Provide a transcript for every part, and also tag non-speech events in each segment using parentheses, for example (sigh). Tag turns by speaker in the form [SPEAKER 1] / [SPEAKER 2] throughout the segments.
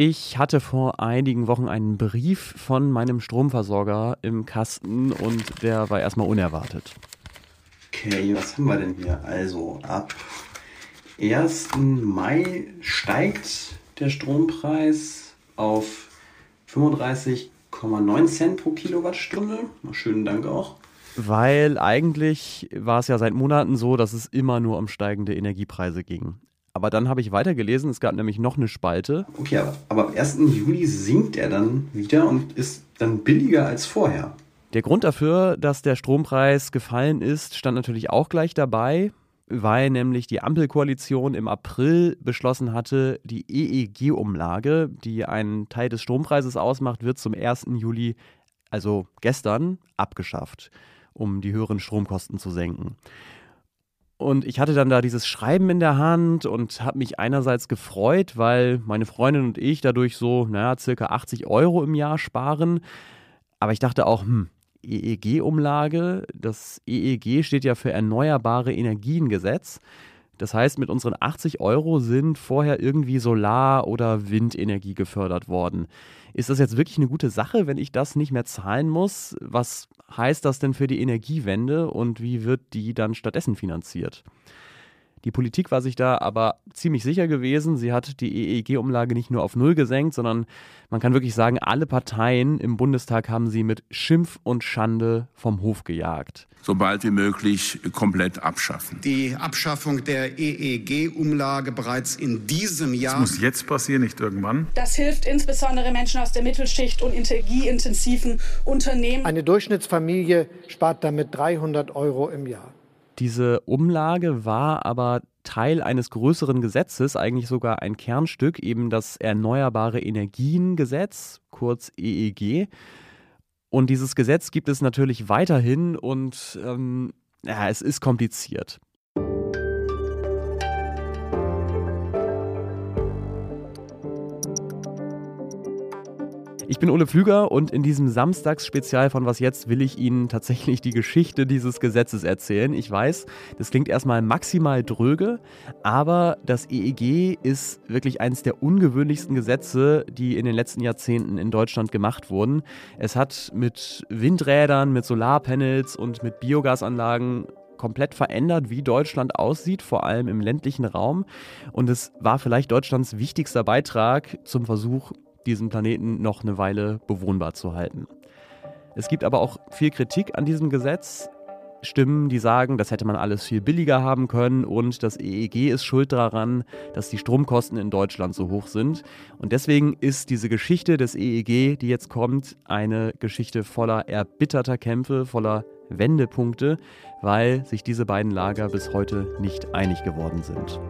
[SPEAKER 1] Ich hatte vor einigen Wochen einen Brief von meinem Stromversorger im Kasten und der war erstmal unerwartet.
[SPEAKER 2] Okay, was haben wir denn hier? Also ab 1. Mai steigt der Strompreis auf 35,9 Cent pro Kilowattstunde. Schönen Dank auch.
[SPEAKER 1] Weil eigentlich war es ja seit Monaten so, dass es immer nur um steigende Energiepreise ging. Aber dann habe ich weitergelesen, es gab nämlich noch eine Spalte.
[SPEAKER 2] Okay, aber, aber am 1. Juli sinkt er dann wieder und ist dann billiger als vorher.
[SPEAKER 1] Der Grund dafür, dass der Strompreis gefallen ist, stand natürlich auch gleich dabei, weil nämlich die Ampelkoalition im April beschlossen hatte, die EEG-Umlage, die einen Teil des Strompreises ausmacht, wird zum 1. Juli, also gestern, abgeschafft, um die höheren Stromkosten zu senken. Und ich hatte dann da dieses Schreiben in der Hand und habe mich einerseits gefreut, weil meine Freundin und ich dadurch so, naja, circa 80 Euro im Jahr sparen. Aber ich dachte auch, hm, EEG-Umlage, das EEG steht ja für Erneuerbare Energiengesetz. Das heißt, mit unseren 80 Euro sind vorher irgendwie Solar- oder Windenergie gefördert worden. Ist das jetzt wirklich eine gute Sache, wenn ich das nicht mehr zahlen muss? Was heißt das denn für die Energiewende und wie wird die dann stattdessen finanziert? Die Politik war sich da aber ziemlich sicher gewesen. Sie hat die EEG-Umlage nicht nur auf Null gesenkt, sondern man kann wirklich sagen, alle Parteien im Bundestag haben sie mit Schimpf und Schande vom Hof gejagt.
[SPEAKER 3] So bald wie möglich komplett abschaffen.
[SPEAKER 4] Die Abschaffung der EEG-Umlage bereits in diesem Jahr.
[SPEAKER 5] Das muss jetzt passieren, nicht irgendwann.
[SPEAKER 6] Das hilft insbesondere Menschen aus der Mittelschicht und energieintensiven Unternehmen.
[SPEAKER 7] Eine Durchschnittsfamilie spart damit 300 Euro im Jahr.
[SPEAKER 1] Diese Umlage war aber Teil eines größeren Gesetzes, eigentlich sogar ein Kernstück, eben das Erneuerbare Energiengesetz, kurz EEG. Und dieses Gesetz gibt es natürlich weiterhin und ähm, ja, es ist kompliziert. Ich bin Ole Pflüger und in diesem Samstagsspezial von Was jetzt will ich Ihnen tatsächlich die Geschichte dieses Gesetzes erzählen. Ich weiß, das klingt erstmal maximal dröge, aber das EEG ist wirklich eines der ungewöhnlichsten Gesetze, die in den letzten Jahrzehnten in Deutschland gemacht wurden. Es hat mit Windrädern, mit Solarpanels und mit Biogasanlagen komplett verändert, wie Deutschland aussieht, vor allem im ländlichen Raum. Und es war vielleicht Deutschlands wichtigster Beitrag zum Versuch, diesen Planeten noch eine Weile bewohnbar zu halten. Es gibt aber auch viel Kritik an diesem Gesetz. Stimmen, die sagen, das hätte man alles viel billiger haben können und das EEG ist schuld daran, dass die Stromkosten in Deutschland so hoch sind. Und deswegen ist diese Geschichte des EEG, die jetzt kommt, eine Geschichte voller erbitterter Kämpfe, voller Wendepunkte, weil sich diese beiden Lager bis heute nicht einig geworden sind.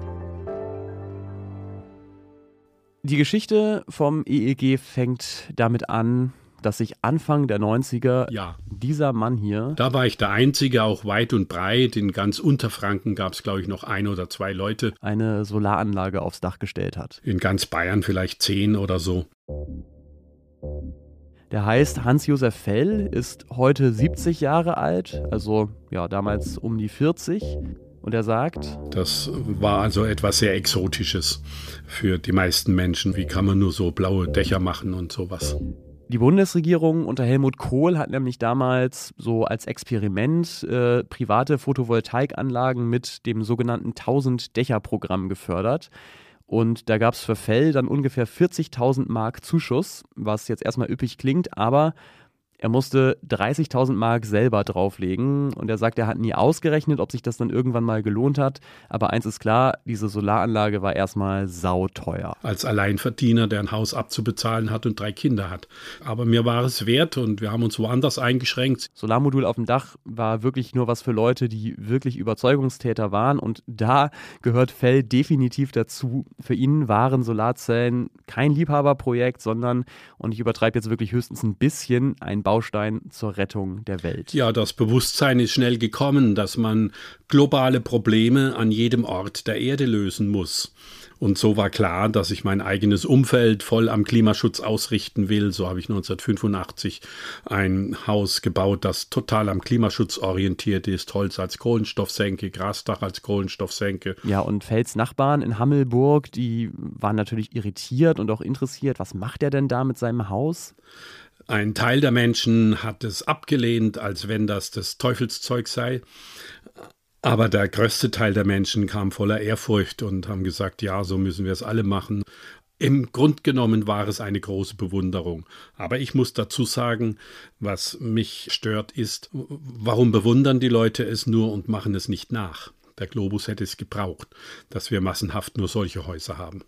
[SPEAKER 1] Die Geschichte vom EEG fängt damit an, dass sich Anfang der 90er
[SPEAKER 8] ja.
[SPEAKER 1] dieser Mann hier.
[SPEAKER 8] Da war ich der Einzige, auch weit und breit. In ganz Unterfranken gab es, glaube ich, noch ein oder zwei Leute.
[SPEAKER 1] Eine Solaranlage aufs Dach gestellt hat.
[SPEAKER 8] In ganz Bayern vielleicht zehn oder so.
[SPEAKER 1] Der heißt Hans-Josef Fell, ist heute 70 Jahre alt, also ja, damals um die 40. Und er sagt,
[SPEAKER 8] das war also etwas sehr Exotisches für die meisten Menschen. Wie kann man nur so blaue Dächer machen und sowas?
[SPEAKER 1] Die Bundesregierung unter Helmut Kohl hat nämlich damals so als Experiment äh, private Photovoltaikanlagen mit dem sogenannten 1000-Dächer-Programm gefördert. Und da gab es für Fell dann ungefähr 40.000 Mark Zuschuss, was jetzt erstmal üppig klingt, aber er musste 30.000 Mark selber drauflegen und er sagt, er hat nie ausgerechnet, ob sich das dann irgendwann mal gelohnt hat. Aber eins ist klar, diese Solaranlage war erstmal sauteuer.
[SPEAKER 8] Als Alleinverdiener, der ein Haus abzubezahlen hat und drei Kinder hat. Aber mir war es wert und wir haben uns woanders eingeschränkt.
[SPEAKER 1] Solarmodul auf dem Dach war wirklich nur was für Leute, die wirklich Überzeugungstäter waren und da gehört Fell definitiv dazu. Für ihn waren Solarzellen kein Liebhaberprojekt, sondern, und ich übertreibe jetzt wirklich höchstens ein bisschen, ein Baustein zur Rettung der Welt.
[SPEAKER 8] Ja, das Bewusstsein ist schnell gekommen, dass man globale Probleme an jedem Ort der Erde lösen muss. Und so war klar, dass ich mein eigenes Umfeld voll am Klimaschutz ausrichten will. So habe ich 1985 ein Haus gebaut, das total am Klimaschutz orientiert ist. Holz als Kohlenstoffsenke, Grasdach als Kohlenstoffsenke.
[SPEAKER 1] Ja, und Fels Nachbarn in Hammelburg, die waren natürlich irritiert und auch interessiert. Was macht er denn da mit seinem Haus?
[SPEAKER 8] Ein Teil der Menschen hat es abgelehnt, als wenn das das Teufelszeug sei. Aber der größte Teil der Menschen kam voller Ehrfurcht und haben gesagt, ja, so müssen wir es alle machen. Im Grund genommen war es eine große Bewunderung. Aber ich muss dazu sagen, was mich stört, ist, warum bewundern die Leute es nur und machen es nicht nach? Der Globus hätte es gebraucht, dass wir massenhaft nur solche Häuser haben.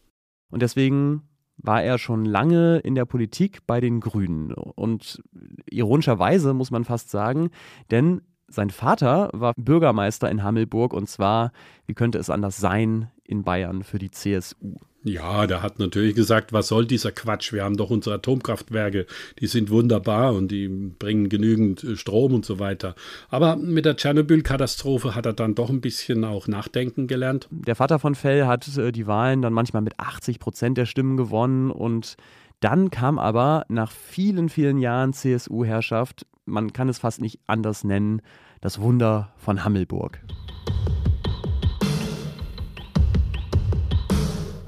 [SPEAKER 1] Und deswegen war er schon lange in der Politik bei den Grünen. Und ironischerweise muss man fast sagen, denn sein Vater war Bürgermeister in Hammelburg und zwar, wie könnte es anders sein, in Bayern für die CSU.
[SPEAKER 8] Ja, der hat natürlich gesagt, was soll dieser Quatsch? Wir haben doch unsere Atomkraftwerke, die sind wunderbar und die bringen genügend äh, Strom und so weiter. Aber mit der Tschernobyl-Katastrophe hat er dann doch ein bisschen auch nachdenken gelernt.
[SPEAKER 1] Der Vater von Fell hat äh, die Wahlen dann manchmal mit 80 Prozent der Stimmen gewonnen und dann kam aber nach vielen, vielen Jahren CSU-Herrschaft man kann es fast nicht anders nennen, das Wunder von Hammelburg.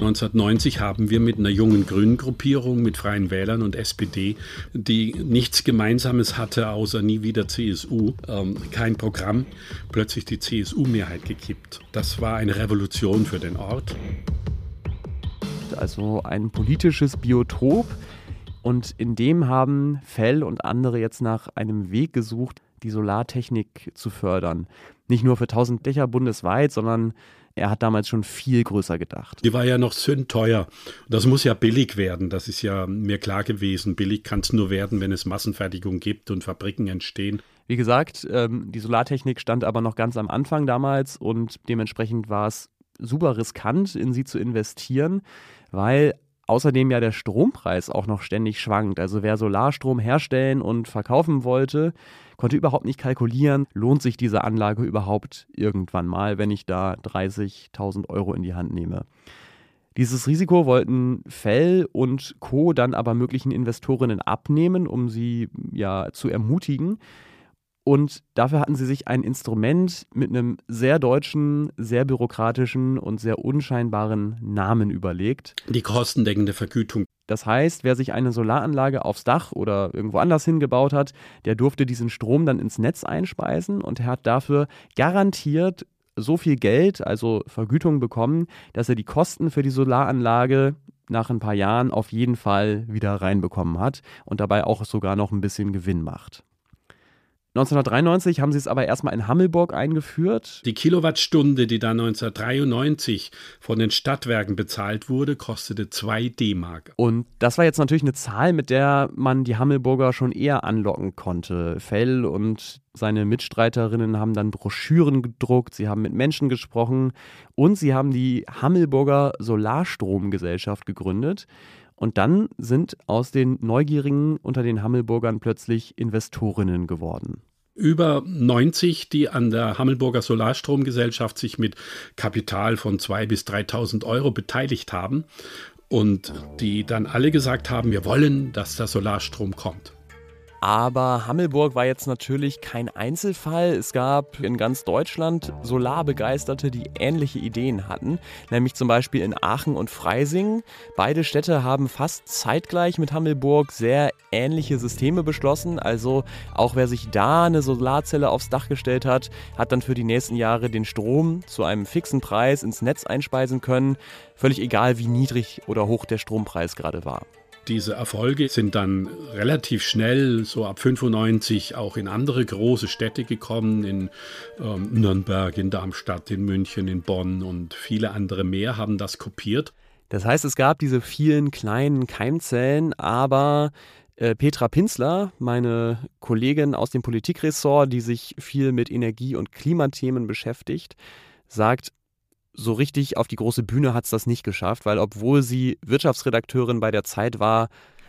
[SPEAKER 8] 1990 haben wir mit einer jungen grünen Gruppierung, mit Freien Wählern und SPD, die nichts Gemeinsames hatte, außer nie wieder CSU, ähm, kein Programm, plötzlich die CSU-Mehrheit gekippt. Das war eine Revolution für den Ort.
[SPEAKER 1] Also ein politisches Biotop, und in dem haben Fell und andere jetzt nach einem Weg gesucht, die Solartechnik zu fördern. Nicht nur für 1000 Dächer bundesweit, sondern er hat damals schon viel größer gedacht.
[SPEAKER 8] Die war ja noch sündteuer. Das muss ja billig werden. Das ist ja mir klar gewesen. Billig kann es nur werden, wenn es Massenfertigung gibt und Fabriken entstehen.
[SPEAKER 1] Wie gesagt, ähm, die Solartechnik stand aber noch ganz am Anfang damals und dementsprechend war es super riskant, in sie zu investieren, weil Außerdem ja der Strompreis auch noch ständig schwankt. Also wer Solarstrom herstellen und verkaufen wollte, konnte überhaupt nicht kalkulieren, lohnt sich diese Anlage überhaupt irgendwann mal, wenn ich da 30.000 Euro in die Hand nehme. Dieses Risiko wollten Fell und Co. dann aber möglichen Investorinnen abnehmen, um sie ja zu ermutigen. Und dafür hatten sie sich ein Instrument mit einem sehr deutschen, sehr bürokratischen und sehr unscheinbaren Namen überlegt.
[SPEAKER 8] Die kostendeckende Vergütung.
[SPEAKER 1] Das heißt, wer sich eine Solaranlage aufs Dach oder irgendwo anders hingebaut hat, der durfte diesen Strom dann ins Netz einspeisen und er hat dafür garantiert so viel Geld, also Vergütung bekommen, dass er die Kosten für die Solaranlage nach ein paar Jahren auf jeden Fall wieder reinbekommen hat und dabei auch sogar noch ein bisschen Gewinn macht. 1993 haben sie es aber erstmal in Hammelburg eingeführt.
[SPEAKER 8] Die Kilowattstunde, die da 1993 von den Stadtwerken bezahlt wurde, kostete 2 D-Mark.
[SPEAKER 1] Und das war jetzt natürlich eine Zahl, mit der man die Hammelburger schon eher anlocken konnte. Fell und seine Mitstreiterinnen haben dann Broschüren gedruckt, sie haben mit Menschen gesprochen und sie haben die Hammelburger Solarstromgesellschaft gegründet. Und dann sind aus den Neugierigen unter den Hammelburgern plötzlich Investorinnen geworden
[SPEAKER 8] über 90, die an der Hammelburger Solarstromgesellschaft sich mit Kapital von 2.000 bis 3.000 Euro beteiligt haben und die dann alle gesagt haben, wir wollen, dass der Solarstrom kommt.
[SPEAKER 1] Aber Hammelburg war jetzt natürlich kein Einzelfall. Es gab in ganz Deutschland Solarbegeisterte, die ähnliche Ideen hatten, nämlich zum Beispiel in Aachen und Freising. Beide Städte haben fast zeitgleich mit Hammelburg sehr ähnliche Systeme beschlossen. Also auch wer sich da eine Solarzelle aufs Dach gestellt hat, hat dann für die nächsten Jahre den Strom zu einem fixen Preis ins Netz einspeisen können. Völlig egal, wie niedrig oder hoch der Strompreis gerade war.
[SPEAKER 8] Diese Erfolge sind dann relativ schnell, so ab 95, auch in andere große Städte gekommen, in ähm, Nürnberg, in Darmstadt, in München, in Bonn und viele andere mehr haben das kopiert.
[SPEAKER 1] Das heißt, es gab diese vielen kleinen Keimzellen, aber äh, Petra Pinsler, meine Kollegin aus dem Politikressort, die sich viel mit Energie- und Klimathemen beschäftigt, sagt, so richtig auf die große Bühne hat es das nicht geschafft, weil obwohl sie Wirtschaftsredakteurin bei der Zeit war,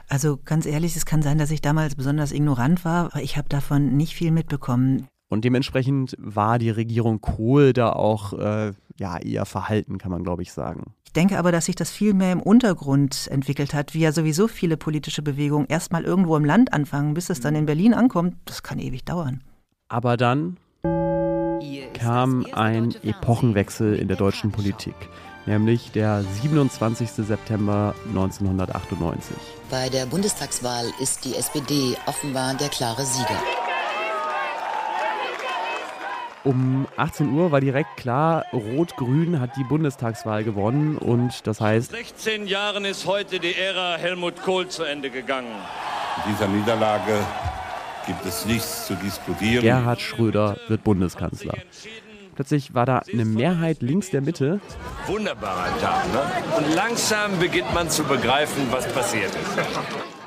[SPEAKER 5] also ganz ehrlich, es kann sein, dass ich damals besonders ignorant war, aber ich habe davon nicht viel mitbekommen.
[SPEAKER 1] Und dementsprechend war die Regierung Kohl da auch äh, ja, eher verhalten, kann man glaube ich sagen.
[SPEAKER 5] Ich denke aber, dass sich das viel mehr im Untergrund entwickelt hat, wie ja sowieso viele politische Bewegungen erstmal irgendwo im Land anfangen, bis es dann in Berlin ankommt. Das kann ewig dauern.
[SPEAKER 1] Aber dann kam ein Epochenwechsel in der deutschen Politik, nämlich der 27. September 1998.
[SPEAKER 9] Bei der Bundestagswahl ist die SPD offenbar der klare Sieger.
[SPEAKER 1] Um 18 Uhr war direkt klar, Rot-Grün hat die Bundestagswahl gewonnen und das heißt.
[SPEAKER 10] 16 Jahren ist heute die Ära Helmut Kohl zu Ende gegangen.
[SPEAKER 3] In dieser Niederlage gibt es nichts zu diskutieren.
[SPEAKER 1] Gerhard Schröder wird Bundeskanzler. Plötzlich war da eine Mehrheit links der Mitte.
[SPEAKER 10] Wunderbarer Tag, ne? Und langsam beginnt man zu begreifen, was passiert ist.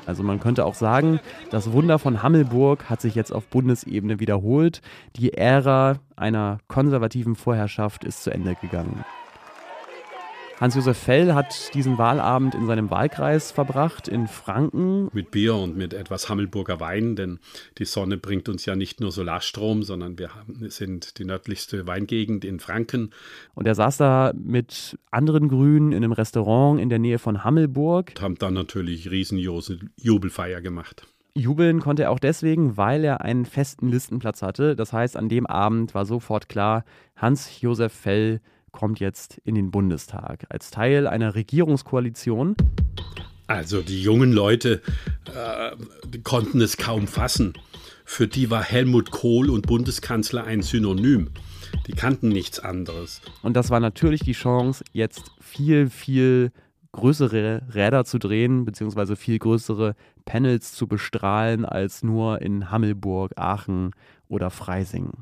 [SPEAKER 1] Also man könnte auch sagen, das Wunder von Hammelburg hat sich jetzt auf Bundesebene wiederholt. Die Ära einer konservativen Vorherrschaft ist zu Ende gegangen. Hans-Josef Fell hat diesen Wahlabend in seinem Wahlkreis verbracht, in Franken.
[SPEAKER 8] Mit Bier und mit etwas Hammelburger Wein, denn die Sonne bringt uns ja nicht nur Solarstrom, sondern wir haben, sind die nördlichste Weingegend in Franken.
[SPEAKER 1] Und er saß da mit anderen Grünen in einem Restaurant in der Nähe von Hammelburg.
[SPEAKER 8] Und haben dann natürlich riesen Jubelfeier gemacht.
[SPEAKER 1] Jubeln konnte er auch deswegen, weil er einen festen Listenplatz hatte. Das heißt, an dem Abend war sofort klar, Hans-Josef Fell kommt jetzt in den Bundestag als Teil einer Regierungskoalition.
[SPEAKER 8] Also die jungen Leute äh, konnten es kaum fassen. Für die war Helmut Kohl und Bundeskanzler ein Synonym. Die kannten nichts anderes.
[SPEAKER 1] Und das war natürlich die Chance, jetzt viel, viel größere Räder zu drehen, beziehungsweise viel größere Panels zu bestrahlen als nur in Hammelburg, Aachen oder Freising.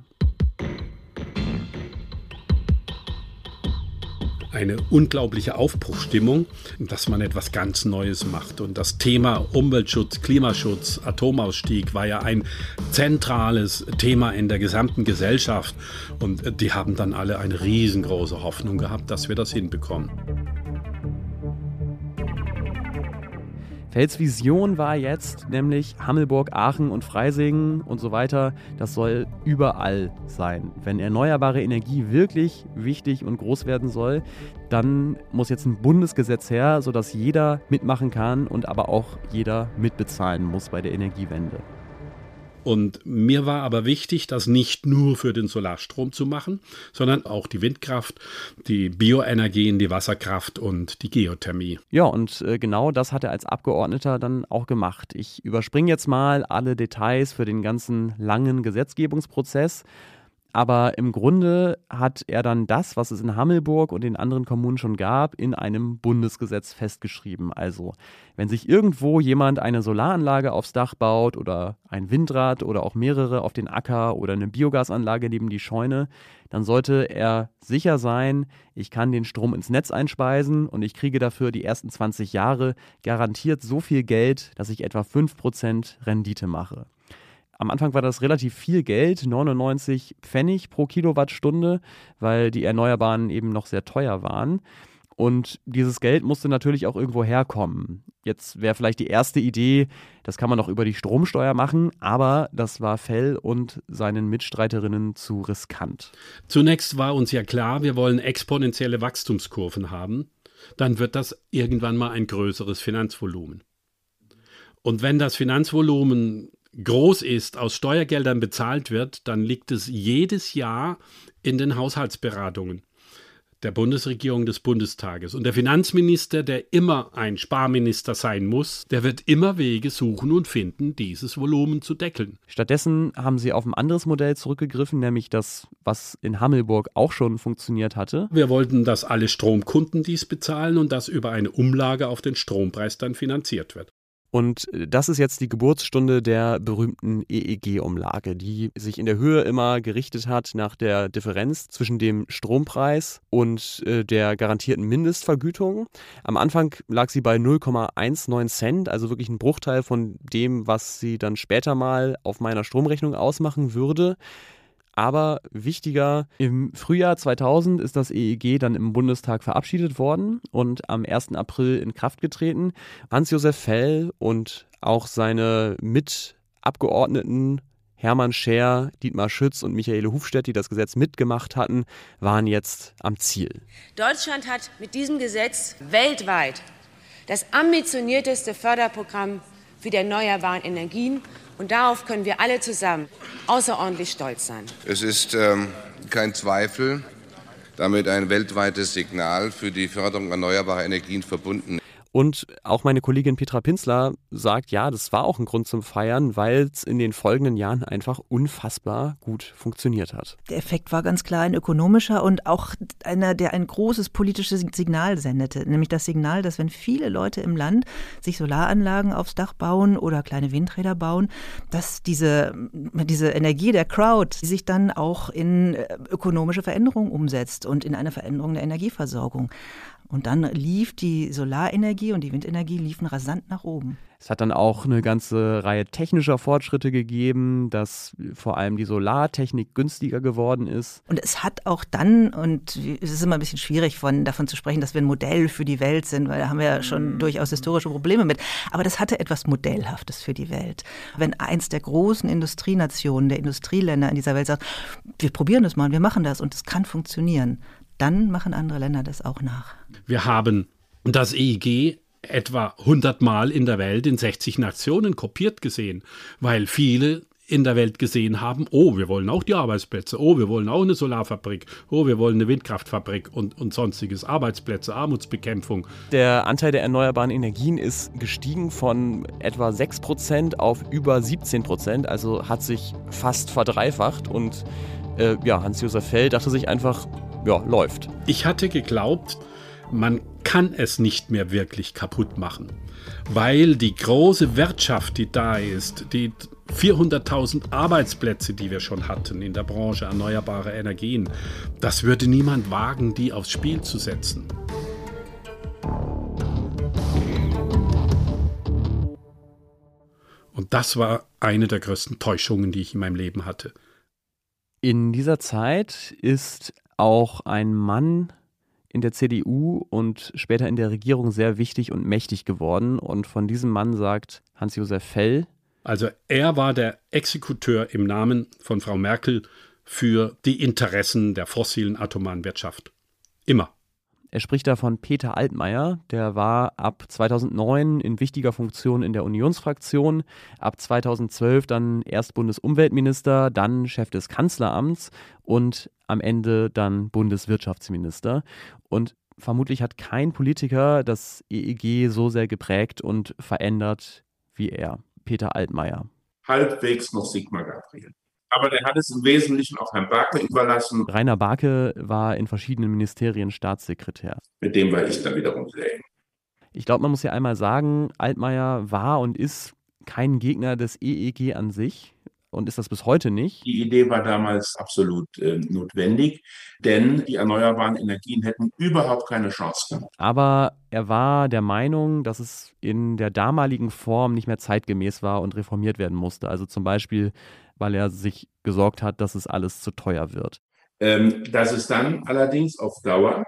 [SPEAKER 8] Eine unglaubliche Aufbruchstimmung, dass man etwas ganz Neues macht. Und das Thema Umweltschutz, Klimaschutz, Atomausstieg war ja ein zentrales Thema in der gesamten Gesellschaft. Und die haben dann alle eine riesengroße Hoffnung gehabt, dass wir das hinbekommen.
[SPEAKER 1] Felds Vision war jetzt nämlich Hammelburg, Aachen und Freising und so weiter. Das soll überall sein. Wenn erneuerbare Energie wirklich wichtig und groß werden soll, dann muss jetzt ein Bundesgesetz her, sodass jeder mitmachen kann und aber auch jeder mitbezahlen muss bei der Energiewende.
[SPEAKER 8] Und mir war aber wichtig, das nicht nur für den Solarstrom zu machen, sondern auch die Windkraft, die Bioenergien, die Wasserkraft und die Geothermie.
[SPEAKER 1] Ja, und äh, genau das hat er als Abgeordneter dann auch gemacht. Ich überspringe jetzt mal alle Details für den ganzen langen Gesetzgebungsprozess. Aber im Grunde hat er dann das, was es in Hammelburg und in anderen Kommunen schon gab, in einem Bundesgesetz festgeschrieben. Also, wenn sich irgendwo jemand eine Solaranlage aufs Dach baut oder ein Windrad oder auch mehrere auf den Acker oder eine Biogasanlage neben die Scheune, dann sollte er sicher sein, ich kann den Strom ins Netz einspeisen und ich kriege dafür die ersten 20 Jahre garantiert so viel Geld, dass ich etwa 5% Rendite mache. Am Anfang war das relativ viel Geld, 99 Pfennig pro Kilowattstunde, weil die Erneuerbaren eben noch sehr teuer waren. Und dieses Geld musste natürlich auch irgendwo herkommen. Jetzt wäre vielleicht die erste Idee, das kann man doch über die Stromsteuer machen, aber das war Fell und seinen Mitstreiterinnen zu riskant.
[SPEAKER 8] Zunächst war uns ja klar, wir wollen exponentielle Wachstumskurven haben. Dann wird das irgendwann mal ein größeres Finanzvolumen. Und wenn das Finanzvolumen groß ist, aus Steuergeldern bezahlt wird, dann liegt es jedes Jahr in den Haushaltsberatungen der Bundesregierung des Bundestages. Und der Finanzminister, der immer ein Sparminister sein muss, der wird immer Wege suchen und finden, dieses Volumen zu deckeln.
[SPEAKER 1] Stattdessen haben sie auf ein anderes Modell zurückgegriffen, nämlich das, was in Hammelburg auch schon funktioniert hatte.
[SPEAKER 8] Wir wollten, dass alle Stromkunden dies bezahlen und dass über eine Umlage auf den Strompreis dann finanziert wird.
[SPEAKER 1] Und äh, das ist jetzt die Geburtsstunde der berühmten EEG-Umlage, die sich in der Höhe immer gerichtet hat nach der Differenz zwischen dem Strompreis und äh, der garantierten Mindestvergütung. Am Anfang lag sie bei 0,19 Cent, also wirklich ein Bruchteil von dem, was sie dann später mal auf meiner Stromrechnung ausmachen würde. Aber wichtiger, im Frühjahr 2000 ist das EEG dann im Bundestag verabschiedet worden und am 1. April in Kraft getreten. Hans-Josef Fell und auch seine Mitabgeordneten Hermann Scher, Dietmar Schütz und Michaele Hufstedt, die das Gesetz mitgemacht hatten, waren jetzt am Ziel.
[SPEAKER 11] Deutschland hat mit diesem Gesetz weltweit das ambitionierteste Förderprogramm für die erneuerbaren Energien. Und darauf können wir alle zusammen außerordentlich stolz sein.
[SPEAKER 12] Es ist ähm, kein Zweifel, damit ein weltweites Signal für die Förderung erneuerbarer Energien verbunden.
[SPEAKER 1] Und auch meine Kollegin Petra Pinzler sagt, ja, das war auch ein Grund zum Feiern, weil es in den folgenden Jahren einfach unfassbar gut funktioniert hat.
[SPEAKER 5] Der Effekt war ganz klar ein ökonomischer und auch einer, der ein großes politisches Signal sendete, nämlich das Signal, dass wenn viele Leute im Land sich Solaranlagen aufs Dach bauen oder kleine Windräder bauen, dass diese, diese Energie der Crowd sich dann auch in äh, ökonomische Veränderungen umsetzt und in eine Veränderung der Energieversorgung. Und dann lief die Solarenergie und die Windenergie liefen rasant nach oben.
[SPEAKER 1] Es hat dann auch eine ganze Reihe technischer Fortschritte gegeben, dass vor allem die Solartechnik günstiger geworden ist.
[SPEAKER 5] Und es hat auch dann, und es ist immer ein bisschen schwierig von, davon zu sprechen, dass wir ein Modell für die Welt sind, weil da haben wir ja schon mhm. durchaus historische Probleme mit. Aber das hatte etwas Modellhaftes für die Welt. Wenn eins der großen Industrienationen, der Industrieländer in dieser Welt sagt, wir probieren das mal, wir machen das und es kann funktionieren, dann machen andere Länder das auch nach.
[SPEAKER 8] Wir haben das EEG etwa 100 Mal in der Welt in 60 Nationen kopiert gesehen, weil viele in der Welt gesehen haben, oh, wir wollen auch die Arbeitsplätze, oh, wir wollen auch eine Solarfabrik, oh, wir wollen eine Windkraftfabrik und, und sonstiges, Arbeitsplätze, Armutsbekämpfung.
[SPEAKER 1] Der Anteil der erneuerbaren Energien ist gestiegen von etwa 6% auf über 17%, also hat sich fast verdreifacht und äh, ja, Hans-Josef Fell dachte sich einfach, ja, läuft.
[SPEAKER 8] Ich hatte geglaubt, man kann es nicht mehr wirklich kaputt machen, weil die große Wirtschaft, die da ist, die 400.000 Arbeitsplätze, die wir schon hatten in der Branche erneuerbare Energien, das würde niemand wagen, die aufs Spiel zu setzen. Und das war eine der größten Täuschungen, die ich in meinem Leben hatte.
[SPEAKER 1] In dieser Zeit ist auch ein Mann in der CDU und später in der Regierung sehr wichtig und mächtig geworden. Und von diesem Mann sagt Hans-Josef Fell.
[SPEAKER 8] Also er war der Exekuteur im Namen von Frau Merkel für die Interessen der fossilen atomaren Wirtschaft. Immer.
[SPEAKER 1] Er spricht da von Peter Altmaier, der war ab 2009 in wichtiger Funktion in der Unionsfraktion, ab 2012 dann erst Bundesumweltminister, dann Chef des Kanzleramts und am Ende dann Bundeswirtschaftsminister. Und vermutlich hat kein Politiker das EEG so sehr geprägt und verändert wie er, Peter Altmaier.
[SPEAKER 13] Halbwegs noch Sigmar Gabriel aber der hat es im Wesentlichen auch Herrn Barke überlassen.
[SPEAKER 1] Rainer Barke war in verschiedenen Ministerien Staatssekretär.
[SPEAKER 13] Mit dem war ich dann wiederum sehr eng.
[SPEAKER 1] Ich glaube, man muss ja einmal sagen, Altmaier war und ist kein Gegner des EEG an sich und ist das bis heute nicht.
[SPEAKER 13] Die Idee war damals absolut äh, notwendig, denn die erneuerbaren Energien hätten überhaupt keine Chance gehabt.
[SPEAKER 1] Aber er war der Meinung, dass es in der damaligen Form nicht mehr zeitgemäß war und reformiert werden musste. Also zum Beispiel weil er sich gesorgt hat, dass es alles zu teuer wird.
[SPEAKER 13] Ähm, dass es dann allerdings auf Dauer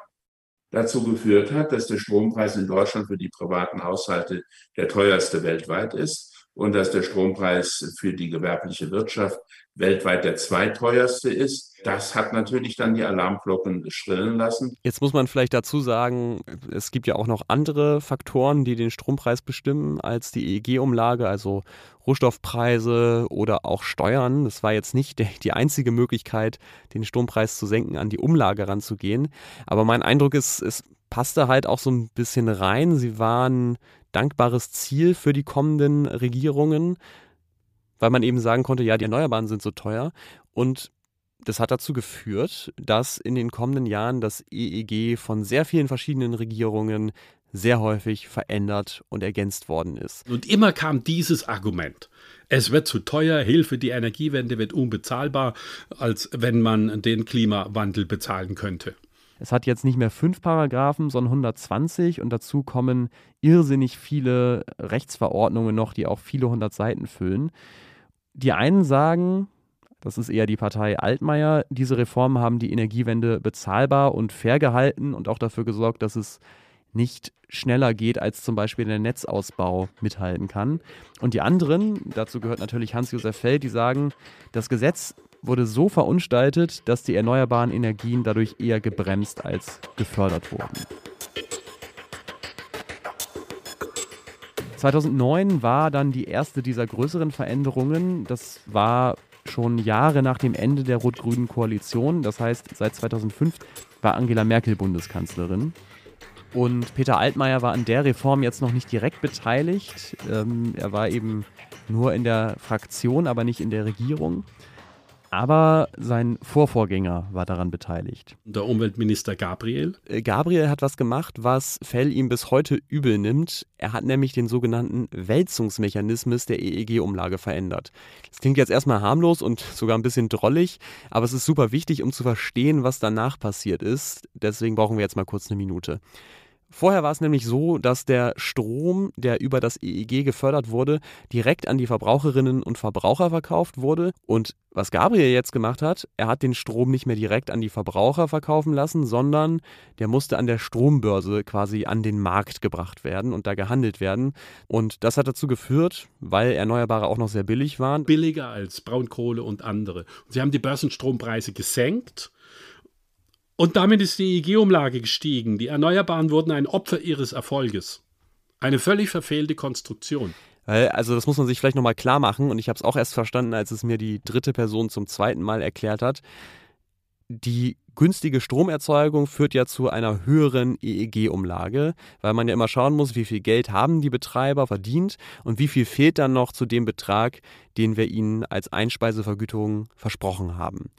[SPEAKER 13] dazu geführt hat, dass der Strompreis in Deutschland für die privaten Haushalte der teuerste weltweit ist und dass der Strompreis für die gewerbliche Wirtschaft weltweit der zweiteuerste ist. Das hat natürlich dann die Alarmglocken schrillen lassen.
[SPEAKER 1] Jetzt muss man vielleicht dazu sagen, es gibt ja auch noch andere Faktoren, die den Strompreis bestimmen als die EEG-Umlage, also Rohstoffpreise oder auch Steuern. Das war jetzt nicht die einzige Möglichkeit, den Strompreis zu senken, an die Umlage ranzugehen. Aber mein Eindruck ist, es passte halt auch so ein bisschen rein. Sie waren dankbares Ziel für die kommenden Regierungen weil man eben sagen konnte, ja, die Erneuerbaren sind so teuer. Und das hat dazu geführt, dass in den kommenden Jahren das EEG von sehr vielen verschiedenen Regierungen sehr häufig verändert und ergänzt worden ist.
[SPEAKER 8] Und immer kam dieses Argument. Es wird zu teuer, Hilfe, die Energiewende wird unbezahlbar, als wenn man den Klimawandel bezahlen könnte.
[SPEAKER 1] Es hat jetzt nicht mehr fünf Paragraphen, sondern 120 und dazu kommen irrsinnig viele Rechtsverordnungen noch, die auch viele hundert Seiten füllen. Die einen sagen, das ist eher die Partei Altmaier, diese Reformen haben die Energiewende bezahlbar und fair gehalten und auch dafür gesorgt, dass es nicht schneller geht, als zum Beispiel der Netzausbau mithalten kann. Und die anderen, dazu gehört natürlich Hans-Josef Feld, die sagen, das Gesetz wurde so verunstaltet, dass die erneuerbaren Energien dadurch eher gebremst als gefördert wurden. 2009 war dann die erste dieser größeren Veränderungen. Das war schon Jahre nach dem Ende der rot-grünen Koalition. Das heißt, seit 2005 war Angela Merkel Bundeskanzlerin. Und Peter Altmaier war an der Reform jetzt noch nicht direkt beteiligt. Ähm, er war eben nur in der Fraktion, aber nicht in der Regierung. Aber sein Vorvorgänger war daran beteiligt.
[SPEAKER 8] Der Umweltminister Gabriel?
[SPEAKER 1] Äh, Gabriel hat was gemacht, was Fell ihm bis heute übel nimmt. Er hat nämlich den sogenannten Wälzungsmechanismus der EEG-Umlage verändert. Das klingt jetzt erstmal harmlos und sogar ein bisschen drollig, aber es ist super wichtig, um zu verstehen, was danach passiert ist. Deswegen brauchen wir jetzt mal kurz eine Minute. Vorher war es nämlich so, dass der Strom, der über das EEG gefördert wurde, direkt an die Verbraucherinnen und Verbraucher verkauft wurde. Und was Gabriel jetzt gemacht hat, er hat den Strom nicht mehr direkt an die Verbraucher verkaufen lassen, sondern der musste an der Strombörse quasi an den Markt gebracht werden und da gehandelt werden. Und das hat dazu geführt, weil Erneuerbare auch noch sehr billig waren.
[SPEAKER 8] Billiger als Braunkohle und andere. Sie haben die Börsenstrompreise gesenkt und damit ist die EEG-Umlage gestiegen. Die Erneuerbaren wurden ein Opfer ihres Erfolges. Eine völlig verfehlte Konstruktion.
[SPEAKER 1] Also das muss man sich vielleicht nochmal klar machen und ich habe es auch erst verstanden, als es mir die dritte Person zum zweiten Mal erklärt hat. Die günstige Stromerzeugung führt ja zu einer höheren EEG-Umlage, weil man ja immer schauen muss, wie viel Geld haben die Betreiber verdient und wie viel fehlt dann noch zu dem Betrag, den wir ihnen als Einspeisevergütung versprochen haben.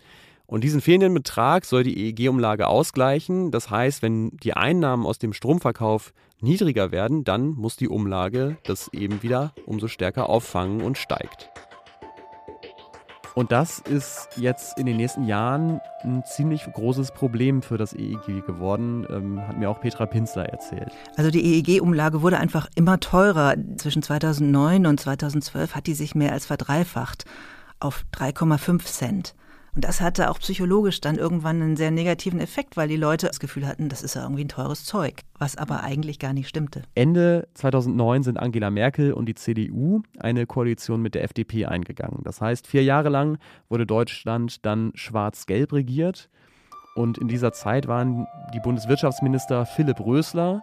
[SPEAKER 1] Und diesen fehlenden Betrag soll die EEG-Umlage ausgleichen. Das heißt, wenn die Einnahmen aus dem Stromverkauf niedriger werden, dann muss die Umlage das eben wieder umso stärker auffangen und steigt. Und das ist jetzt in den nächsten Jahren ein ziemlich großes Problem für das EEG geworden, ähm, hat mir auch Petra Pinsler erzählt.
[SPEAKER 5] Also die EEG-Umlage wurde einfach immer teurer. Zwischen 2009 und 2012 hat die sich mehr als verdreifacht auf 3,5 Cent. Und das hatte auch psychologisch dann irgendwann einen sehr negativen Effekt, weil die Leute das Gefühl hatten, das ist ja irgendwie ein teures Zeug, was aber eigentlich gar nicht stimmte.
[SPEAKER 1] Ende 2009 sind Angela Merkel und die CDU eine Koalition mit der FDP eingegangen. Das heißt, vier Jahre lang wurde Deutschland dann schwarz-gelb regiert. Und in dieser Zeit waren die Bundeswirtschaftsminister Philipp Rösler.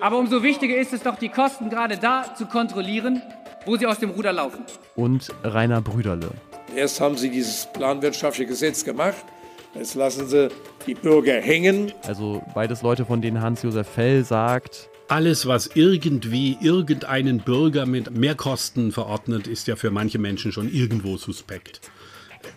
[SPEAKER 14] Aber umso wichtiger ist es doch, die Kosten gerade da zu kontrollieren, wo sie aus dem Ruder laufen.
[SPEAKER 1] Und Rainer Brüderle.
[SPEAKER 15] Erst haben sie dieses planwirtschaftliche Gesetz gemacht, jetzt lassen sie die Bürger hängen.
[SPEAKER 1] Also beides Leute, von denen Hans-Josef Fell sagt,
[SPEAKER 8] alles, was irgendwie irgendeinen Bürger mit Mehrkosten verordnet, ist ja für manche Menschen schon irgendwo suspekt.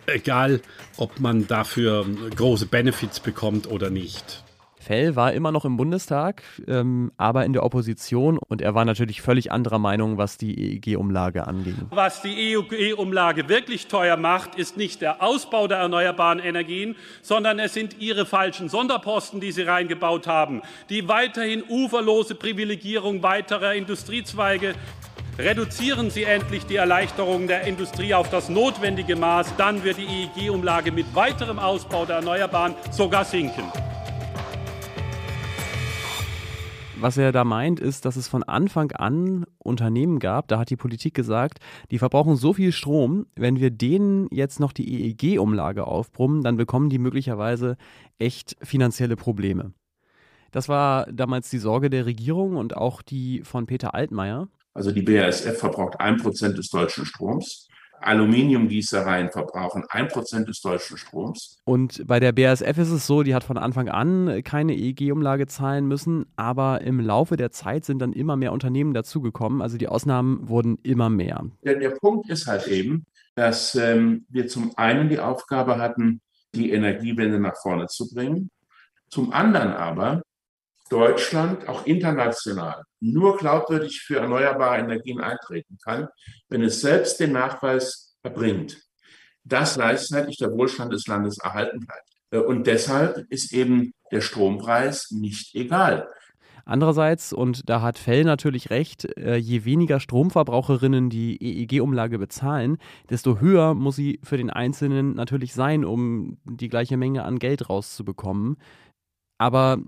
[SPEAKER 8] Egal, ob man dafür große Benefits bekommt oder nicht.
[SPEAKER 1] Fell war immer noch im Bundestag, ähm, aber in der Opposition und er war natürlich völlig anderer Meinung, was die EEG-Umlage anging.
[SPEAKER 16] Was die EEG-Umlage wirklich teuer macht, ist nicht der Ausbau der erneuerbaren Energien, sondern es sind ihre falschen Sonderposten, die sie reingebaut haben. Die weiterhin uferlose Privilegierung weiterer Industriezweige, Reduzieren Sie endlich die Erleichterungen der Industrie auf das notwendige Maß, dann wird die EEG-Umlage mit weiterem Ausbau der Erneuerbaren sogar sinken.
[SPEAKER 1] Was er da meint, ist, dass es von Anfang an Unternehmen gab, da hat die Politik gesagt, die verbrauchen so viel Strom, wenn wir denen jetzt noch die EEG-Umlage aufbrummen, dann bekommen die möglicherweise echt finanzielle Probleme. Das war damals die Sorge der Regierung und auch die von Peter Altmaier.
[SPEAKER 13] Also die BASF verbraucht ein Prozent des deutschen Stroms. Aluminiumgießereien verbrauchen ein Prozent des deutschen Stroms.
[SPEAKER 1] Und bei der BASF ist es so, die hat von Anfang an keine EEG-Umlage zahlen müssen, aber im Laufe der Zeit sind dann immer mehr Unternehmen dazugekommen. Also die Ausnahmen wurden immer mehr.
[SPEAKER 13] Denn der Punkt ist halt eben, dass ähm, wir zum einen die Aufgabe hatten, die Energiewende nach vorne zu bringen, zum anderen aber Deutschland auch international nur glaubwürdig für erneuerbare Energien eintreten kann, wenn es selbst den Nachweis erbringt, dass gleichzeitig der Wohlstand des Landes erhalten bleibt. Äh, und deshalb ist eben der Strompreis nicht egal.
[SPEAKER 1] Andererseits, und da hat Fell natürlich recht, äh, je weniger Stromverbraucherinnen die EEG-Umlage bezahlen, desto höher muss sie für den Einzelnen natürlich sein, um die gleiche Menge an Geld rauszubekommen. Aber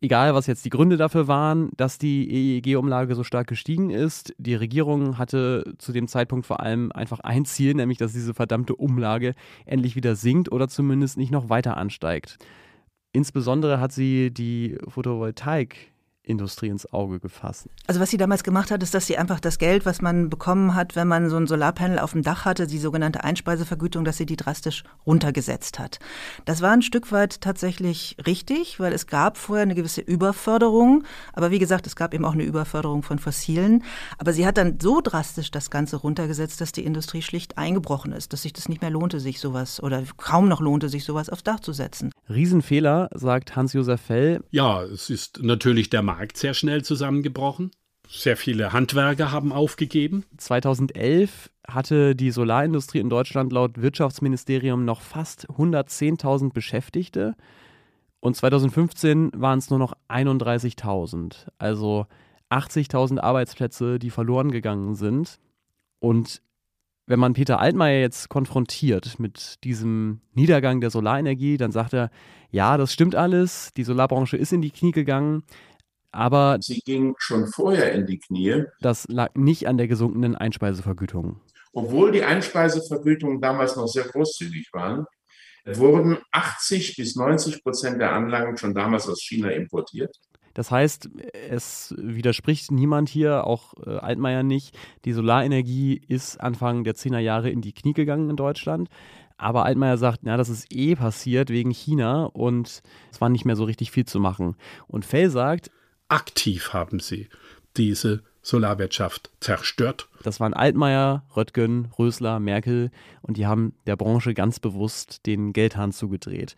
[SPEAKER 1] egal was jetzt die Gründe dafür waren, dass die EEG-Umlage so stark gestiegen ist, die Regierung hatte zu dem Zeitpunkt vor allem einfach ein Ziel, nämlich dass diese verdammte Umlage endlich wieder sinkt oder zumindest nicht noch weiter ansteigt. Insbesondere hat sie die Photovoltaik Industrie ins Auge gefasst.
[SPEAKER 5] Also was sie damals gemacht hat, ist, dass sie einfach das Geld, was man bekommen hat, wenn man so ein Solarpanel auf dem Dach hatte, die sogenannte Einspeisevergütung, dass sie die drastisch runtergesetzt hat. Das war ein Stück weit tatsächlich richtig, weil es gab vorher eine gewisse Überförderung, aber wie gesagt, es gab eben auch eine Überförderung von fossilen, aber sie hat dann so drastisch das Ganze runtergesetzt, dass die Industrie schlicht eingebrochen ist, dass sich das nicht mehr lohnte, sich sowas oder kaum noch lohnte, sich sowas aufs Dach zu setzen.
[SPEAKER 1] Riesenfehler, sagt Hans-Josef Fell.
[SPEAKER 8] Ja, es ist natürlich der Markt Markt sehr schnell zusammengebrochen. Sehr viele Handwerker haben aufgegeben.
[SPEAKER 1] 2011 hatte die Solarindustrie in Deutschland laut Wirtschaftsministerium noch fast 110.000 Beschäftigte und 2015 waren es nur noch 31.000. Also 80.000 Arbeitsplätze, die verloren gegangen sind. Und wenn man Peter Altmaier jetzt konfrontiert mit diesem Niedergang der Solarenergie, dann sagt er, ja, das stimmt alles, die Solarbranche ist in die Knie gegangen, aber
[SPEAKER 13] sie ging schon vorher in die Knie.
[SPEAKER 1] Das lag nicht an der gesunkenen Einspeisevergütung.
[SPEAKER 13] Obwohl die Einspeisevergütungen damals noch sehr großzügig waren, wurden 80 bis 90 Prozent der Anlagen schon damals aus China importiert.
[SPEAKER 1] Das heißt, es widerspricht niemand hier, auch äh, Altmaier nicht. Die Solarenergie ist Anfang der 10er Jahre in die Knie gegangen in Deutschland. Aber Altmaier sagt, na, das ist eh passiert wegen China und es war nicht mehr so richtig viel zu machen. Und Fell sagt,
[SPEAKER 8] aktiv haben sie diese Solarwirtschaft zerstört.
[SPEAKER 1] Das waren Altmaier, Röttgen, Rösler, Merkel und die haben der Branche ganz bewusst den Geldhahn zugedreht.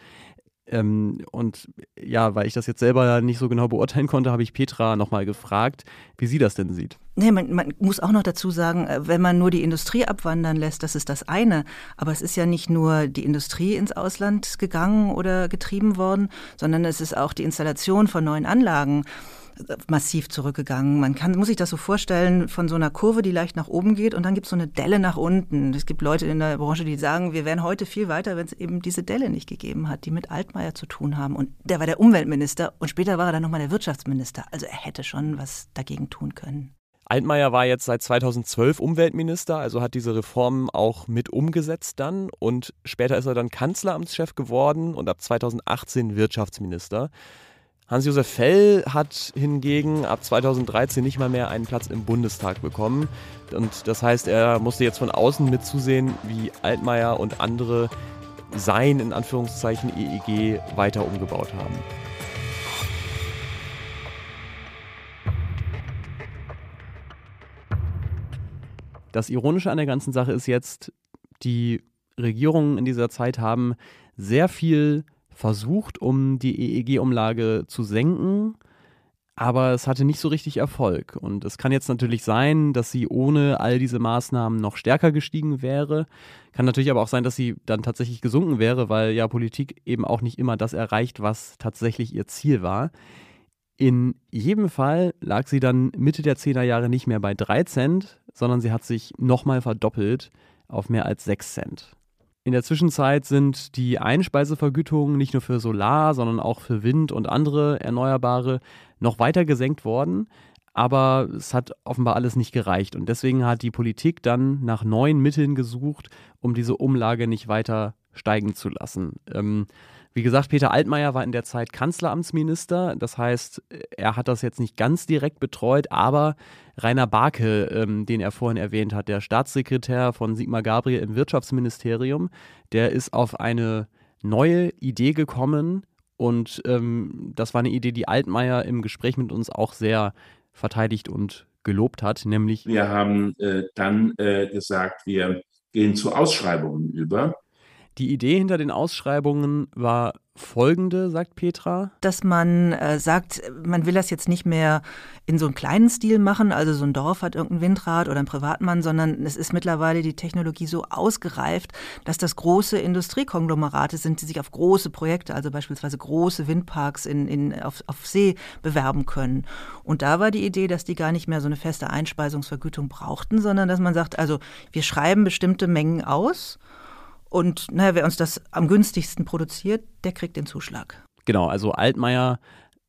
[SPEAKER 1] Ähm, und ja, weil ich das jetzt selber nicht so genau beurteilen konnte, habe ich Petra nochmal gefragt, wie sie das denn sieht.
[SPEAKER 5] Nee, man, man, muss auch noch dazu sagen, äh, wenn man nur die Industrie abwandern lässt, das ist das eine. Aber es ist ja nicht nur die Industrie ins Ausland gegangen oder getrieben worden, sondern es ist auch die Installation von neuen Anlagen massiv zurückgegangen. Man kann, muss sich das so vorstellen, von so einer Kurve, die leicht nach oben geht und dann gibt es so eine Delle nach unten. Es gibt Leute in der Branche, die sagen, wir wären heute viel weiter, wenn es eben diese Delle nicht gegeben hat, die mit Altmaier zu tun haben. Und der war der Umweltminister und später war er dann nochmal der Wirtschaftsminister. Also er hätte schon was dagegen tun können.
[SPEAKER 1] Altmaier war jetzt seit 2012 Umweltminister, also hat diese Reformen auch mit umgesetzt dann und später ist er dann Kanzleramtschef geworden und ab 2018 Wirtschaftsminister. Hans-Josef Fell hat hingegen ab 2013 nicht mal mehr einen Platz im Bundestag bekommen. Und das heißt, er musste jetzt von außen mitzusehen, wie Altmaier und andere sein, in Anführungszeichen, EEG weiter umgebaut haben. Das Ironische an der ganzen Sache ist jetzt, die Regierungen in dieser Zeit haben sehr viel versucht, um die EEG-Umlage zu senken, aber es hatte nicht so richtig Erfolg. Und es kann jetzt natürlich sein, dass sie ohne all diese Maßnahmen noch stärker gestiegen wäre. Kann natürlich aber auch sein, dass sie dann tatsächlich gesunken wäre, weil ja Politik eben auch nicht immer das erreicht, was tatsächlich ihr Ziel war. In jedem Fall lag sie dann Mitte der 10er Jahre nicht mehr bei 3 Cent, sondern sie hat sich nochmal verdoppelt auf mehr als 6 Cent. In der Zwischenzeit sind die Einspeisevergütungen nicht nur für Solar, sondern auch für Wind und andere Erneuerbare noch weiter gesenkt worden. Aber es hat offenbar alles nicht gereicht. Und deswegen hat die Politik dann nach neuen Mitteln gesucht, um diese Umlage nicht weiter steigen zu lassen. Ähm, wie gesagt, Peter Altmaier war in der Zeit Kanzleramtsminister. Das heißt, er hat das jetzt nicht ganz direkt betreut, aber Rainer Barke, ähm, den er vorhin erwähnt hat, der Staatssekretär von Sigmar Gabriel im Wirtschaftsministerium, der ist auf eine neue Idee gekommen. Und ähm, das war eine Idee, die Altmaier im Gespräch mit uns auch sehr verteidigt und gelobt hat, nämlich.
[SPEAKER 13] Wir haben äh, dann äh, gesagt, wir gehen zu Ausschreibungen über.
[SPEAKER 1] Die Idee hinter den Ausschreibungen war folgende, sagt Petra.
[SPEAKER 5] Dass man äh, sagt, man will das jetzt nicht mehr in so einem kleinen Stil machen, also so ein Dorf hat irgendein Windrad oder ein Privatmann, sondern es ist mittlerweile die Technologie so ausgereift, dass das große Industriekonglomerate sind, die sich auf große Projekte, also beispielsweise große Windparks in, in, auf, auf See bewerben können. Und da war die Idee, dass die gar nicht mehr so eine feste Einspeisungsvergütung brauchten, sondern dass man sagt, also wir schreiben bestimmte Mengen aus und naja, wer uns das am günstigsten produziert, der kriegt den Zuschlag.
[SPEAKER 1] Genau, also Altmaier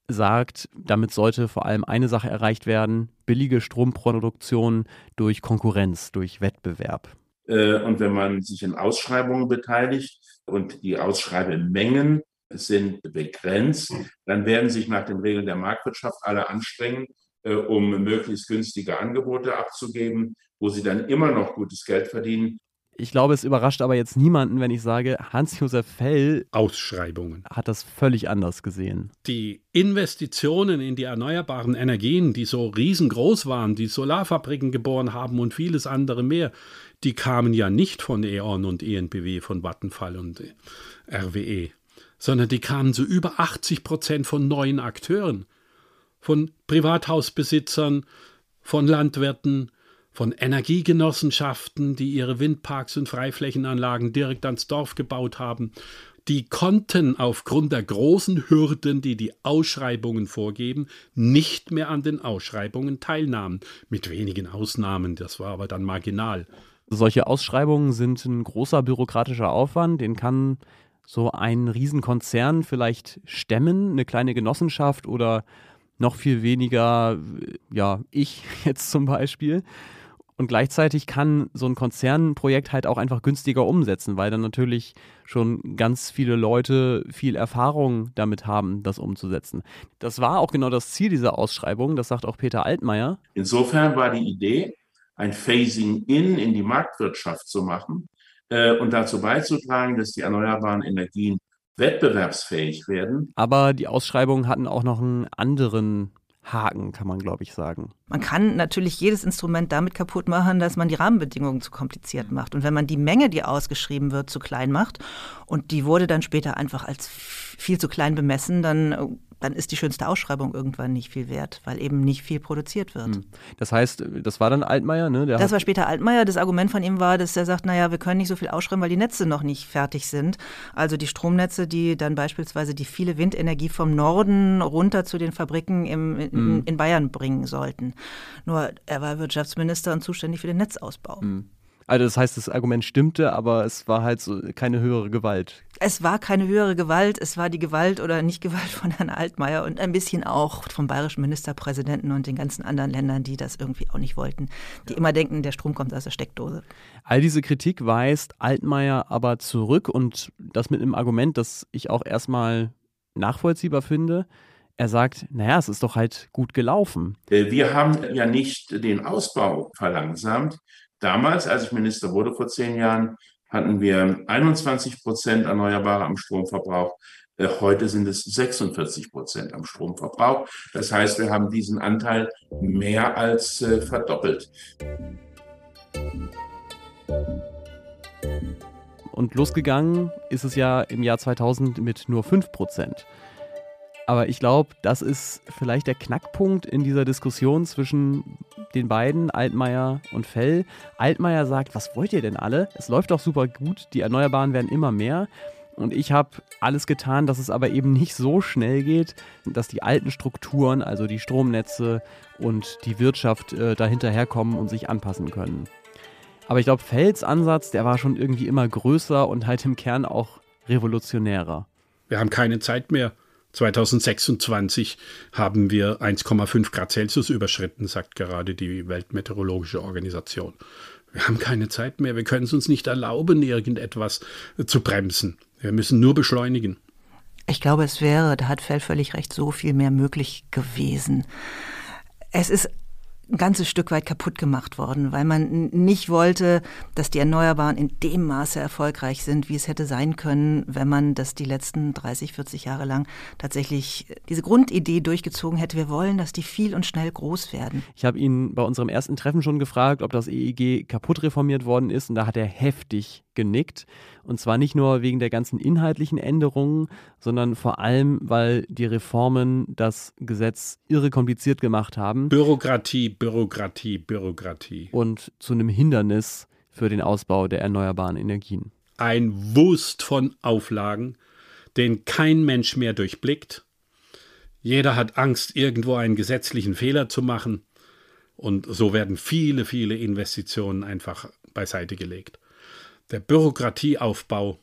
[SPEAKER 1] sagt, damit sollte vor allem eine Sache erreicht werden, billige Stromproduktion durch Konkurrenz, durch Wettbewerb.
[SPEAKER 13] Äh, und wenn man sich in Ausschreibungen beteiligt und die Ausschreibemengen sind begrenzt, dann werden sich nach den Regeln der Marktwirtschaft alle anstrengen, äh, um möglichst günstige Angebote abzugeben, wo sie dann immer noch gutes Geld verdienen.
[SPEAKER 1] Ich glaube, es überrascht aber jetzt niemanden, wenn ich sage, Hans-Josef Fell
[SPEAKER 8] Ausschreibungen
[SPEAKER 1] hat das völlig anders gesehen.
[SPEAKER 8] Die Investitionen in die erneuerbaren Energien, die so riesengroß waren, die Solarfabriken geboren haben und vieles andere mehr, die kamen ja nicht von E.ON und ENBW, von Vattenfall und RWE, sondern die kamen zu über 80 Prozent von neuen Akteuren, von Privathausbesitzern, von Landwirten, von Energiegenossenschaften, die ihre Windparks und Freiflächenanlagen direkt ans Dorf gebaut haben. Die konnten aufgrund der großen Hürden, die die Ausschreibungen vorgeben, nicht mehr an den Ausschreibungen teilnahmen. Mit wenigen Ausnahmen, das war aber dann marginal.
[SPEAKER 1] Solche Ausschreibungen sind ein großer bürokratischer Aufwand, den kann so ein Riesenkonzern vielleicht stemmen, eine kleine Genossenschaft oder noch viel weniger, ja, ich (laughs) jetzt zum Beispiel. Und gleichzeitig kann so ein Konzernprojekt halt auch einfach günstiger umsetzen, weil dann natürlich schon ganz viele Leute viel Erfahrung damit haben, das umzusetzen. Das war auch genau das Ziel dieser Ausschreibung, das sagt auch Peter Altmaier.
[SPEAKER 13] Insofern war die Idee, ein Phasing-in in die Marktwirtschaft zu machen äh, und dazu beizutragen, dass die erneuerbaren Energien wettbewerbsfähig werden.
[SPEAKER 1] Aber die Ausschreibungen hatten auch noch einen anderen Haken, kann man, glaube ich, sagen.
[SPEAKER 5] Man kann natürlich jedes Instrument damit kaputt machen, dass man die Rahmenbedingungen zu kompliziert macht. Und wenn man die Menge, die ausgeschrieben wird, zu klein macht und die wurde dann später einfach als viel zu klein bemessen, dann dann ist die schönste Ausschreibung irgendwann nicht viel wert, weil eben nicht viel produziert wird. Hm.
[SPEAKER 1] Das heißt, das war dann Altmaier, ne?
[SPEAKER 5] Der das war später Altmaier. Das Argument von ihm war, dass er sagt, naja, wir können nicht so viel ausschreiben, weil die Netze noch nicht fertig sind. Also die Stromnetze, die dann beispielsweise die viele Windenergie vom Norden runter zu den Fabriken im, in, hm. in Bayern bringen sollten. Nur er war Wirtschaftsminister und zuständig für den Netzausbau. Hm.
[SPEAKER 1] Also das heißt, das Argument stimmte, aber es war halt so keine höhere Gewalt.
[SPEAKER 5] Es war keine höhere Gewalt, es war die Gewalt oder Nicht-Gewalt von Herrn Altmaier und ein bisschen auch vom bayerischen Ministerpräsidenten und den ganzen anderen Ländern, die das irgendwie auch nicht wollten, die immer denken, der Strom kommt aus der Steckdose.
[SPEAKER 1] All diese Kritik weist Altmaier aber zurück und das mit einem Argument, das ich auch erstmal nachvollziehbar finde. Er sagt, naja, es ist doch halt gut gelaufen.
[SPEAKER 13] Äh, wir haben ja nicht den Ausbau verlangsamt, Damals, als ich Minister wurde vor zehn Jahren, hatten wir 21 Prozent Erneuerbare am Stromverbrauch. Äh, heute sind es 46 Prozent am Stromverbrauch. Das heißt, wir haben diesen Anteil mehr als äh, verdoppelt.
[SPEAKER 1] Und losgegangen ist es ja im Jahr 2000 mit nur 5 Prozent. Aber ich glaube, das ist vielleicht der Knackpunkt in dieser Diskussion zwischen den beiden, Altmaier und Fell. Altmaier sagt, was wollt ihr denn alle? Es läuft doch super gut, die Erneuerbaren werden immer mehr. Und ich habe alles getan, dass es aber eben nicht so schnell geht, dass die alten Strukturen, also die Stromnetze und die Wirtschaft äh, dahinterherkommen und sich anpassen können. Aber ich glaube, Fells Ansatz, der war schon irgendwie immer größer und halt im Kern auch revolutionärer.
[SPEAKER 8] Wir haben keine Zeit mehr. 2026 haben wir 1,5 Grad Celsius überschritten, sagt gerade die Weltmeteorologische Organisation. Wir haben keine Zeit mehr, wir können es uns nicht erlauben, irgendetwas zu bremsen. Wir müssen nur beschleunigen.
[SPEAKER 5] Ich glaube, es wäre, da hat Fell völlig recht, so viel mehr möglich gewesen. Es ist ein ganzes Stück weit kaputt gemacht worden, weil man nicht wollte, dass die Erneuerbaren in dem Maße erfolgreich sind, wie es hätte sein können, wenn man das die letzten 30, 40 Jahre lang tatsächlich diese Grundidee durchgezogen hätte. Wir wollen, dass die viel und schnell groß werden.
[SPEAKER 1] Ich habe ihn bei unserem ersten Treffen schon gefragt, ob das EEG kaputt reformiert worden ist und da hat er heftig genickt. Und zwar nicht nur wegen der ganzen inhaltlichen Änderungen, sondern vor allem, weil die Reformen das Gesetz irre kompliziert gemacht haben.
[SPEAKER 8] Bürokratie, Bürokratie, Bürokratie.
[SPEAKER 1] Und zu einem Hindernis für den Ausbau der erneuerbaren Energien.
[SPEAKER 8] Ein Wust von Auflagen, den kein Mensch mehr durchblickt. Jeder hat Angst, irgendwo einen gesetzlichen Fehler zu machen. Und so werden viele, viele Investitionen einfach beiseite gelegt. Der Bürokratieaufbau,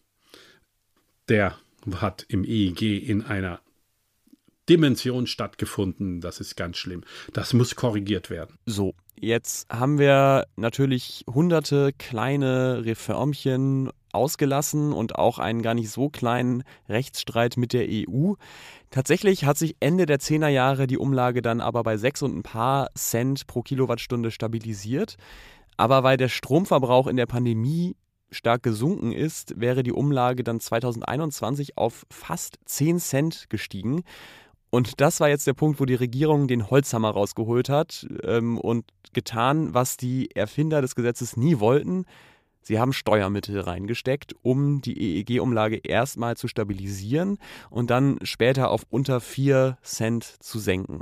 [SPEAKER 8] der hat im EEG in einer Dimension stattgefunden. Das ist ganz schlimm. Das muss korrigiert werden.
[SPEAKER 1] So, jetzt haben wir natürlich hunderte kleine Reformchen ausgelassen und auch einen gar nicht so kleinen Rechtsstreit mit der EU. Tatsächlich hat sich Ende der 10er Jahre die Umlage dann aber bei 6 und ein paar Cent pro Kilowattstunde stabilisiert. Aber weil der Stromverbrauch in der Pandemie stark gesunken ist, wäre die Umlage dann 2021 auf fast 10 Cent gestiegen. Und das war jetzt der Punkt, wo die Regierung den Holzhammer rausgeholt hat ähm, und getan, was die Erfinder des Gesetzes nie wollten. Sie haben Steuermittel reingesteckt, um die EEG-Umlage erstmal zu stabilisieren und dann später auf unter 4 Cent zu senken.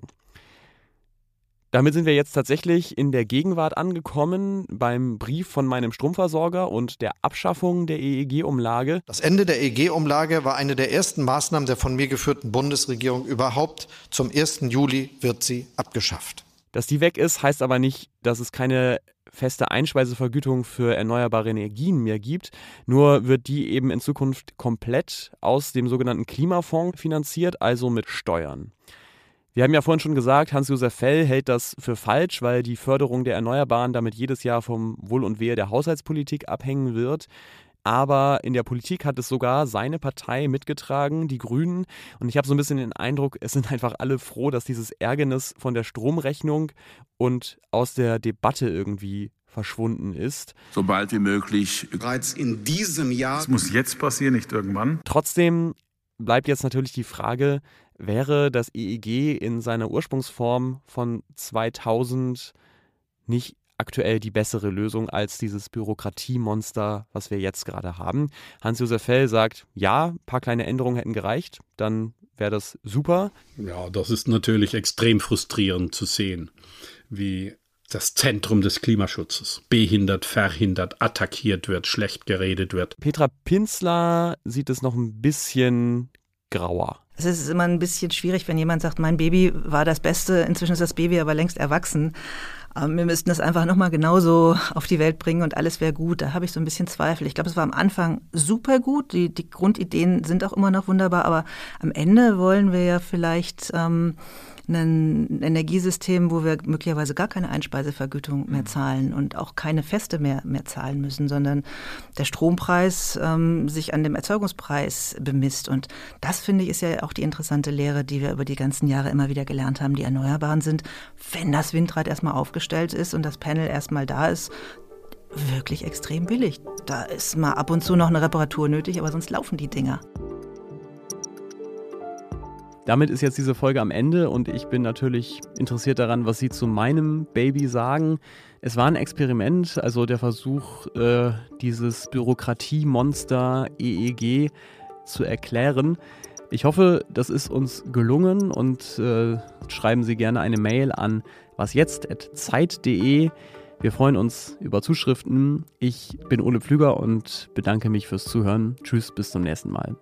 [SPEAKER 1] Damit sind wir jetzt tatsächlich in der Gegenwart angekommen beim Brief von meinem Stromversorger und der Abschaffung der EEG-Umlage.
[SPEAKER 7] Das Ende der EEG-Umlage war eine der ersten Maßnahmen der von mir geführten Bundesregierung überhaupt. Zum 1. Juli wird sie abgeschafft.
[SPEAKER 1] Dass die weg ist, heißt aber nicht, dass es keine feste Einspeisevergütung für erneuerbare Energien mehr gibt. Nur wird die eben in Zukunft komplett aus dem sogenannten Klimafonds finanziert, also mit Steuern. Wir haben ja vorhin schon gesagt, Hans-Josef Fell hält das für falsch, weil die Förderung der Erneuerbaren damit jedes Jahr vom Wohl und Wehe der Haushaltspolitik abhängen wird. Aber in der Politik hat es sogar seine Partei mitgetragen, die Grünen. Und ich habe so ein bisschen den Eindruck, es sind einfach alle froh, dass dieses Ärgernis von der Stromrechnung und aus der Debatte irgendwie verschwunden ist.
[SPEAKER 17] So bald wie möglich.
[SPEAKER 4] Bereits in diesem Jahr.
[SPEAKER 17] Es muss jetzt passieren, nicht irgendwann.
[SPEAKER 1] Trotzdem bleibt jetzt natürlich die Frage, wäre das EEG in seiner Ursprungsform von 2000 nicht aktuell die bessere Lösung als dieses Bürokratiemonster, was wir jetzt gerade haben. Hans-Josef Fell sagt, ja, ein paar kleine Änderungen hätten gereicht, dann wäre das super.
[SPEAKER 8] Ja, das ist natürlich extrem frustrierend zu sehen, wie das Zentrum des Klimaschutzes behindert, verhindert, attackiert wird, schlecht geredet wird.
[SPEAKER 1] Petra Pinzler sieht es noch ein bisschen grauer.
[SPEAKER 5] Es ist immer ein bisschen schwierig, wenn jemand sagt, mein Baby war das Beste, inzwischen ist das Baby aber längst erwachsen. Wir müssten das einfach nochmal genauso auf die Welt bringen und alles wäre gut. Da habe ich so ein bisschen Zweifel. Ich glaube, es war am Anfang super gut. Die, die Grundideen sind auch immer noch wunderbar, aber am Ende wollen wir ja vielleicht ähm, ein Energiesystem, wo wir möglicherweise gar keine Einspeisevergütung mehr mhm. zahlen und auch keine Feste mehr, mehr zahlen müssen, sondern der Strompreis ähm, sich an dem Erzeugungspreis bemisst. Und das, finde ich, ist ja auch die interessante Lehre, die wir über die ganzen Jahre immer wieder gelernt haben. Die Erneuerbaren sind, wenn das Windrad erstmal aufgestellt ist und das Panel erstmal da ist, wirklich extrem billig. Da ist mal ab und zu noch eine Reparatur nötig, aber sonst laufen die Dinger.
[SPEAKER 1] Damit ist jetzt diese Folge am Ende und ich bin natürlich interessiert daran, was Sie zu meinem Baby sagen. Es war ein Experiment, also der Versuch, äh, dieses Bürokratiemonster EEG zu erklären. Ich hoffe, das ist uns gelungen und äh, schreiben Sie gerne eine Mail an wasjetzt.zeit.de. Wir freuen uns über Zuschriften. Ich bin Ole Pflüger und bedanke mich fürs Zuhören. Tschüss, bis zum nächsten Mal.